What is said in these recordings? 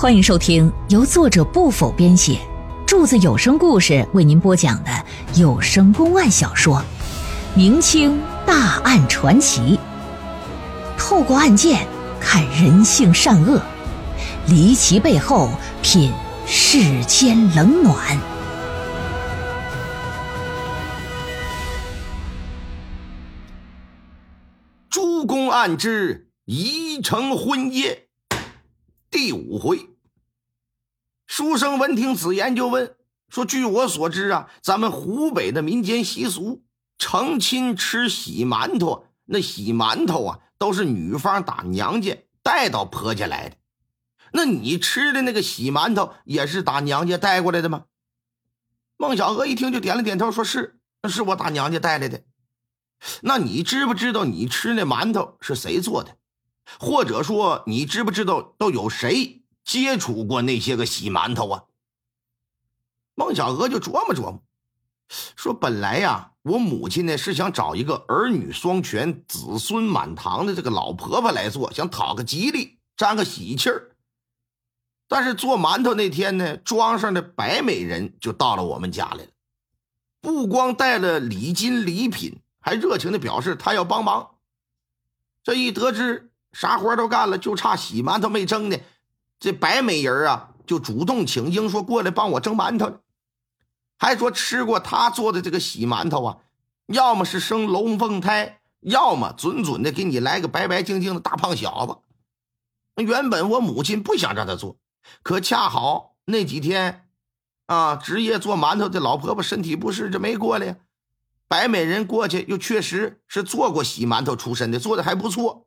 欢迎收听由作者不否编写，柱子有声故事为您播讲的有声公案小说《明清大案传奇》，透过案件看人性善恶，离奇背后品世间冷暖。诸公案之宜城婚夜。第五回，书生闻听此言，就问说：“据我所知啊，咱们湖北的民间习俗，成亲吃喜馒头，那喜馒头啊，都是女方打娘家带到婆家来的。那你吃的那个喜馒头，也是打娘家带过来的吗？”孟小娥一听就点了点头，说是，是我打娘家带来的。那你知不知道你吃那馒头是谁做的？或者说，你知不知道都有谁接触过那些个洗馒头啊？孟小娥就琢磨琢磨，说：“本来呀，我母亲呢是想找一个儿女双全、子孙满堂的这个老婆婆来做，想讨个吉利，沾个喜气儿。但是做馒头那天呢，庄上的白美人就到了我们家来了，不光带了礼金礼品，还热情的表示她要帮忙。这一得知。”啥活都干了，就差洗馒头没蒸呢。这白美人啊，就主动请缨说过来帮我蒸馒头还说吃过他做的这个洗馒头啊，要么是生龙凤胎，要么准准的给你来个白白净净的大胖小子。原本我母亲不想让他做，可恰好那几天啊，职业做馒头的老婆婆身体不适，这没过来呀。白美人过去又确实是做过洗馒头出身的，做的还不错。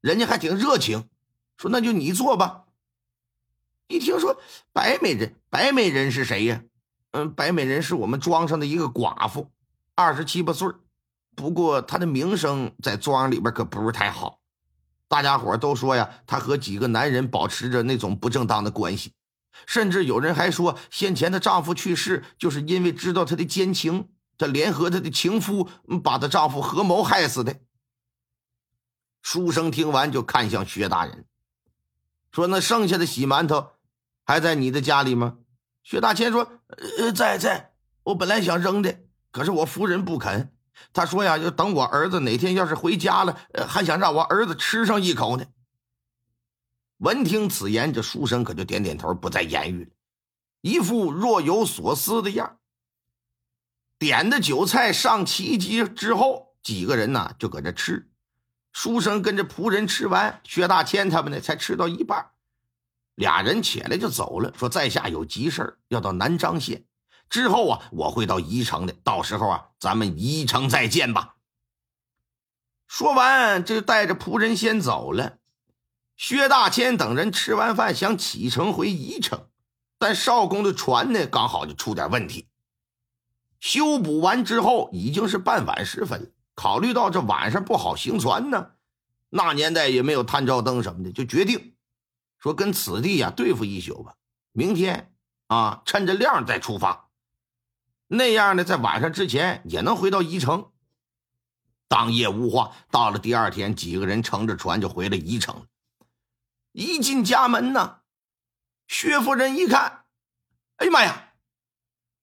人家还挺热情，说那就你做吧。一听说白美人，白美人是谁呀？嗯，白美人是我们庄上的一个寡妇，二十七八岁不过她的名声在庄里边可不是太好，大家伙都说呀，她和几个男人保持着那种不正当的关系，甚至有人还说，先前的丈夫去世就是因为知道她的奸情，她联合她的情夫把她丈夫合谋害死的。书生听完，就看向薛大人，说：“那剩下的洗馒头还在你的家里吗？”薛大千说：“呃，在在。我本来想扔的，可是我夫人不肯。她说呀，要等我儿子哪天要是回家了，还想让我儿子吃上一口呢。”闻听此言，这书生可就点点头，不再言语了，一副若有所思的样点的酒菜上齐集之后，几个人呢就搁这吃。书生跟着仆人吃完，薛大千他们呢才吃到一半，俩人起来就走了，说在下有急事要到南漳县，之后啊我会到宜城的，到时候啊咱们宜城再见吧。说完，这就带着仆人先走了。薛大千等人吃完饭想启程回宜城，但少公的船呢刚好就出点问题，修补完之后已经是傍晚时分。考虑到这晚上不好行船呢，那年代也没有探照灯什么的，就决定说跟此地呀对付一宿吧。明天啊，趁着亮再出发，那样呢，在晚上之前也能回到宜城。当夜无话，到了第二天，几个人乘着船就回了宜城。一进家门呢，薛夫人一看，哎呀妈呀，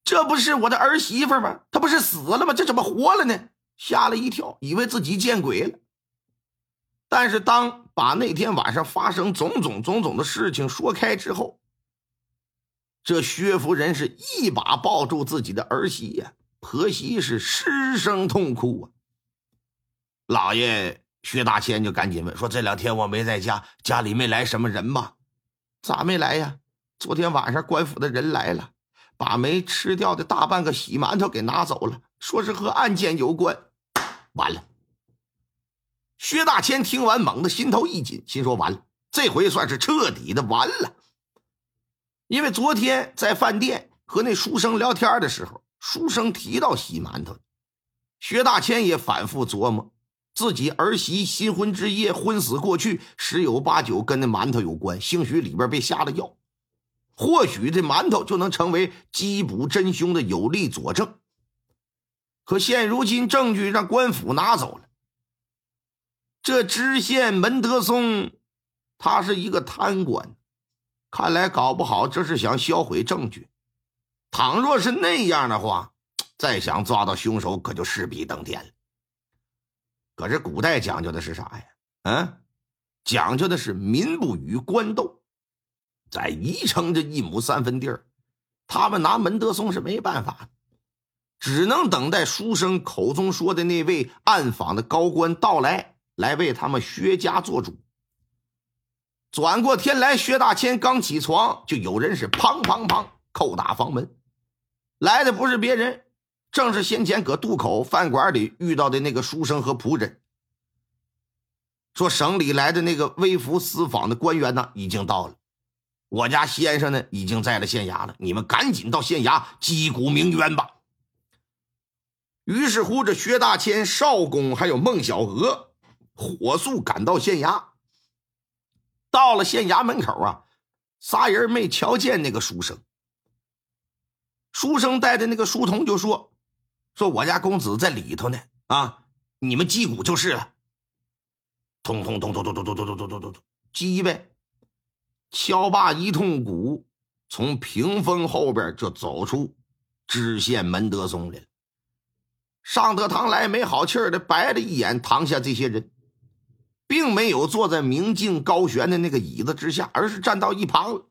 这不是我的儿媳妇吗？她不是死了吗？这怎么活了呢？吓了一跳，以为自己见鬼了。但是当把那天晚上发生种种种种的事情说开之后，这薛夫人是一把抱住自己的儿媳呀，婆媳是失声痛哭啊。老爷薛大千就赶紧问说：“这两天我没在家，家里没来什么人吧？咋没来呀？昨天晚上官府的人来了，把没吃掉的大半个喜馒头给拿走了，说是和案件有关。”完了，薛大千听完，猛地心头一紧，心说：“完了，这回算是彻底的完了。”因为昨天在饭店和那书生聊天的时候，书生提到洗馒头，薛大千也反复琢磨，自己儿媳新婚之夜昏死过去，十有八九跟那馒头有关，兴许里边被下了药，或许这馒头就能成为缉捕真凶的有力佐证。可现如今证据让官府拿走了。这知县门德松，他是一个贪官，看来搞不好这是想销毁证据。倘若是那样的话，再想抓到凶手可就势比登天了。可是古代讲究的是啥呀？嗯，讲究的是民不与官斗。在宜城这一亩三分地儿，他们拿门德松是没办法，只能等待书生口中说的那位暗访的高官到来，来为他们薛家做主。转过天来，薛大千刚起床，就有人是砰砰砰叩打房门。来的不是别人，正是先前搁渡口饭馆里遇到的那个书生和仆人。说省里来的那个微服私访的官员呢，已经到了。我家先生呢，已经在了县衙了。你们赶紧到县衙击鼓鸣冤吧。于是乎，这薛大千、少公还有孟小娥，火速赶到县衙。到了县衙门口啊，仨人没瞧见那个书生。书生带的那个书童就说：“说我家公子在里头呢，啊，你们击鼓就是了。通通通通通通通通通通通通，击呗。敲罢一通鼓，从屏风后边就走出知县门德松来了。上德堂来，没好气儿的白了一眼堂下这些人。”并没有坐在明镜高悬的那个椅子之下，而是站到一旁。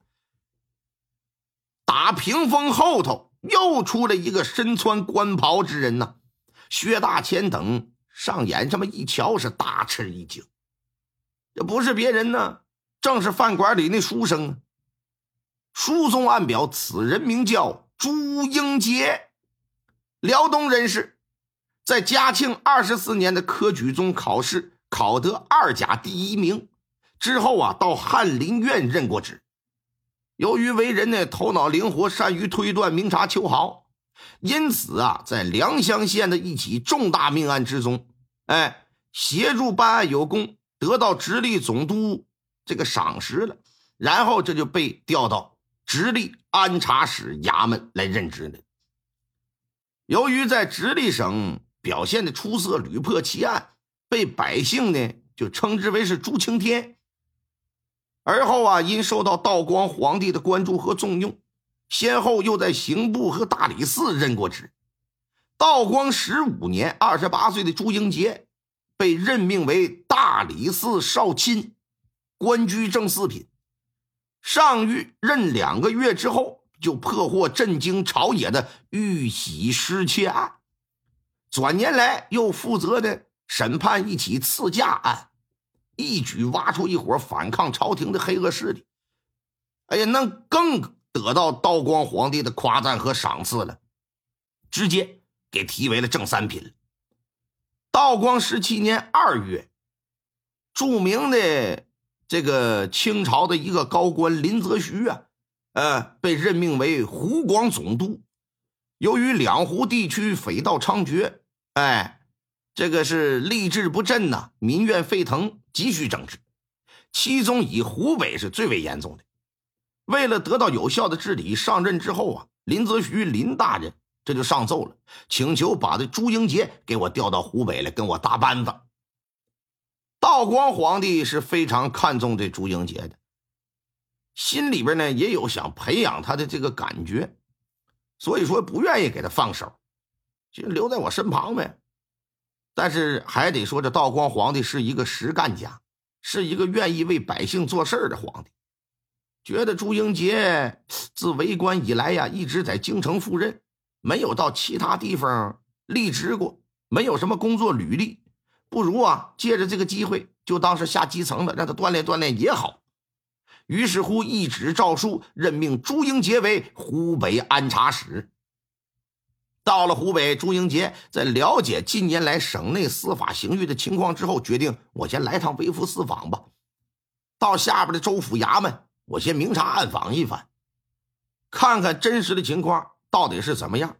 打屏风后头又出来一个身穿官袍之人呢。薛大千等上眼这么一瞧，是大吃一惊。这不是别人呢，正是饭馆里那书生。书中暗表，此人名叫朱英杰，辽东人士，在嘉庆二十四年的科举中考试。考得二甲第一名之后啊，到翰林院任过职。由于为人呢头脑灵活，善于推断、明察秋毫，因此啊，在良乡县的一起重大命案之中，哎，协助办案有功，得到直隶总督这个赏识了。然后这就被调到直隶安察使衙门来任职了。由于在直隶省表现的出色，屡破奇案。被百姓呢就称之为是朱青天。而后啊，因受到道光皇帝的关注和重用，先后又在刑部和大理寺任过职。道光十五年，二十八岁的朱英杰被任命为大理寺少卿，官居正四品。上狱任两个月之后，就破获震惊朝野的玉玺失窃案。转年来，又负责的。审判一起刺驾案，一举挖出一伙反抗朝廷的黑恶势力。哎呀，那更得到道光皇帝的夸赞和赏赐了，直接给提为了正三品。道光十七年二月，著名的这个清朝的一个高官林则徐啊，呃，被任命为湖广总督。由于两湖地区匪盗猖獗，哎。这个是吏治不振呐，民怨沸腾，急需整治。其中以湖北是最为严重的。为了得到有效的治理，上任之后啊，林则徐林大人这就上奏了，请求把这朱英杰给我调到湖北来跟我搭班子。道光皇帝是非常看重这朱英杰的，心里边呢也有想培养他的这个感觉，所以说不愿意给他放手，就留在我身旁呗。但是还得说，这道光皇帝是一个实干家，是一个愿意为百姓做事的皇帝。觉得朱英杰自为官以来呀，一直在京城赴任，没有到其他地方立职过，没有什么工作履历，不如啊，借着这个机会就当是下基层的，让他锻炼锻炼也好。于是乎，一纸诏书任命朱英杰为湖北安察使。到了湖北，朱英杰在了解近年来省内司法刑狱的情况之后，决定我先来趟微服私访吧。到下边的州府衙门，我先明察暗访一番，看看真实的情况到底是怎么样。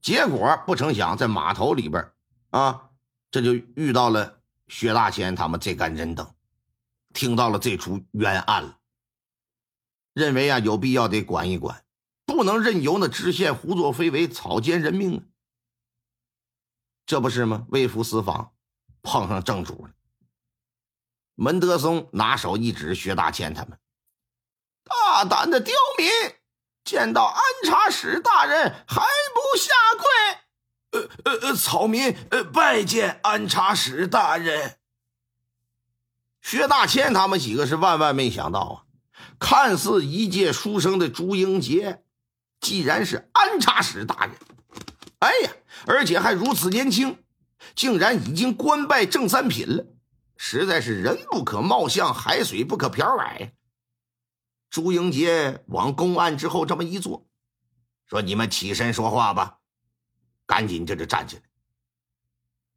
结果不成想，在码头里边啊，这就遇到了薛大千他们这干人等，听到了这出冤案了，认为啊有必要得管一管。不能任由那知县胡作非为、草菅人命啊！这不是吗？微服私访，碰上正主了。门德松拿手一指薛大千他们：“大胆的刁民，见到安察使大人还不下跪？呃呃呃，草民呃拜见安察使大人。薛大千他们几个是万万没想到啊，看似一介书生的朱英杰，既然是安察使大人，哎呀，而且还如此年轻，竟然已经官拜正三品了。实在是人不可貌相，海水不可漂白。朱英杰往公案之后这么一坐，说：“你们起身说话吧。”赶紧这就站起来。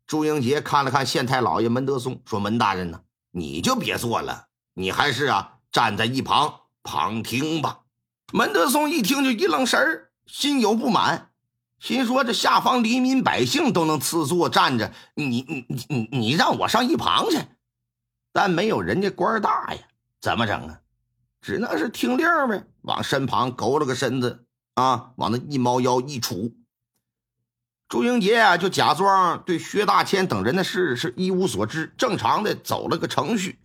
朱英杰看了看县太老爷门德松，说：“门大人呢，你就别坐了，你还是啊站在一旁旁听吧。”门德松一听就一愣神儿，心有不满，心说：“这下方黎民百姓都能赐座站着，你你你你你让我上一旁去？”但没有人家官大呀，怎么整啊？只能是听令呗，往身旁勾了个身子啊，往那一猫腰一杵。朱英杰啊，就假装对薛大千等人的事是一无所知，正常的走了个程序，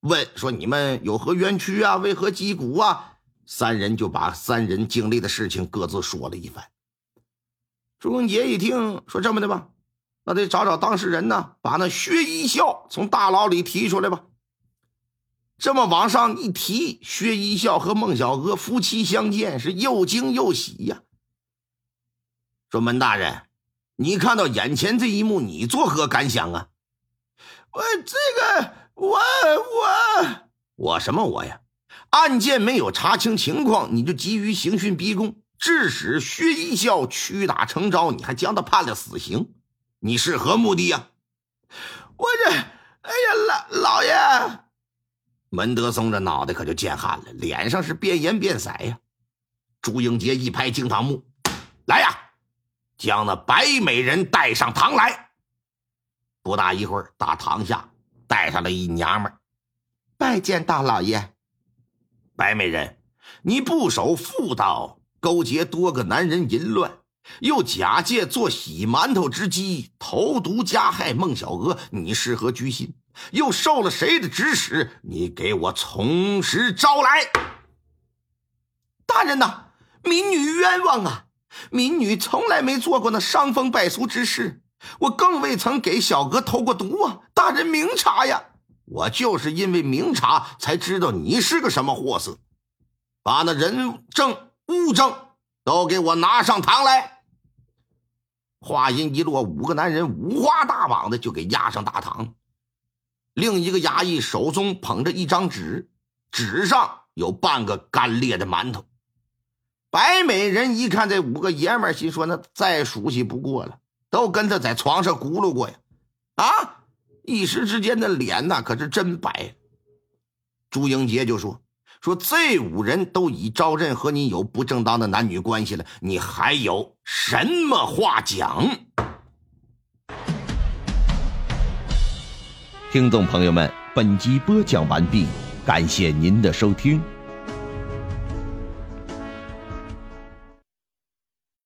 问说：“你们有何冤屈啊？为何击鼓啊？”三人就把三人经历的事情各自说了一番。朱英杰一听，说：“这么的吧。”那得找找当事人呢，把那薛一笑从大牢里提出来吧。这么往上一提，薛一笑和孟小娥夫妻相见，是又惊又喜呀。说门大人，你看到眼前这一幕，你作何感想啊？我这个，我我我什么我呀？案件没有查清情况，你就急于刑讯逼供，致使薛一笑屈打成招，你还将他判了死刑。你是何目的呀？我这，哎呀，老老爷，门德松这脑袋可就见汗了，脸上是变颜变色呀。朱英杰一拍惊堂木，来呀，将那白美人带上堂来。不大一会儿，大堂下带上了一娘们拜见大老爷。白美人，你不守妇道，勾结多个男人淫乱。又假借做洗馒头之机投毒加害孟小娥，你是何居心？又受了谁的指使？你给我从实招来！大人呐，民女冤枉啊！民女从来没做过那伤风败俗之事，我更未曾给小娥投过毒啊！大人明察呀！我就是因为明察，才知道你是个什么货色。把那人证物证都给我拿上堂来！话音一落，五个男人五花大绑的就给押上大堂。另一个衙役手中捧着一张纸，纸上有半个干裂的馒头。白美人一看这五个爷们儿，心说：“那再熟悉不过了，都跟他在床上咕噜过呀！”啊，一时之间的脸那可是真白。朱英杰就说。说这五人都已招认和你有不正当的男女关系了，你还有什么话讲？听众朋友们，本集播讲完毕，感谢您的收听。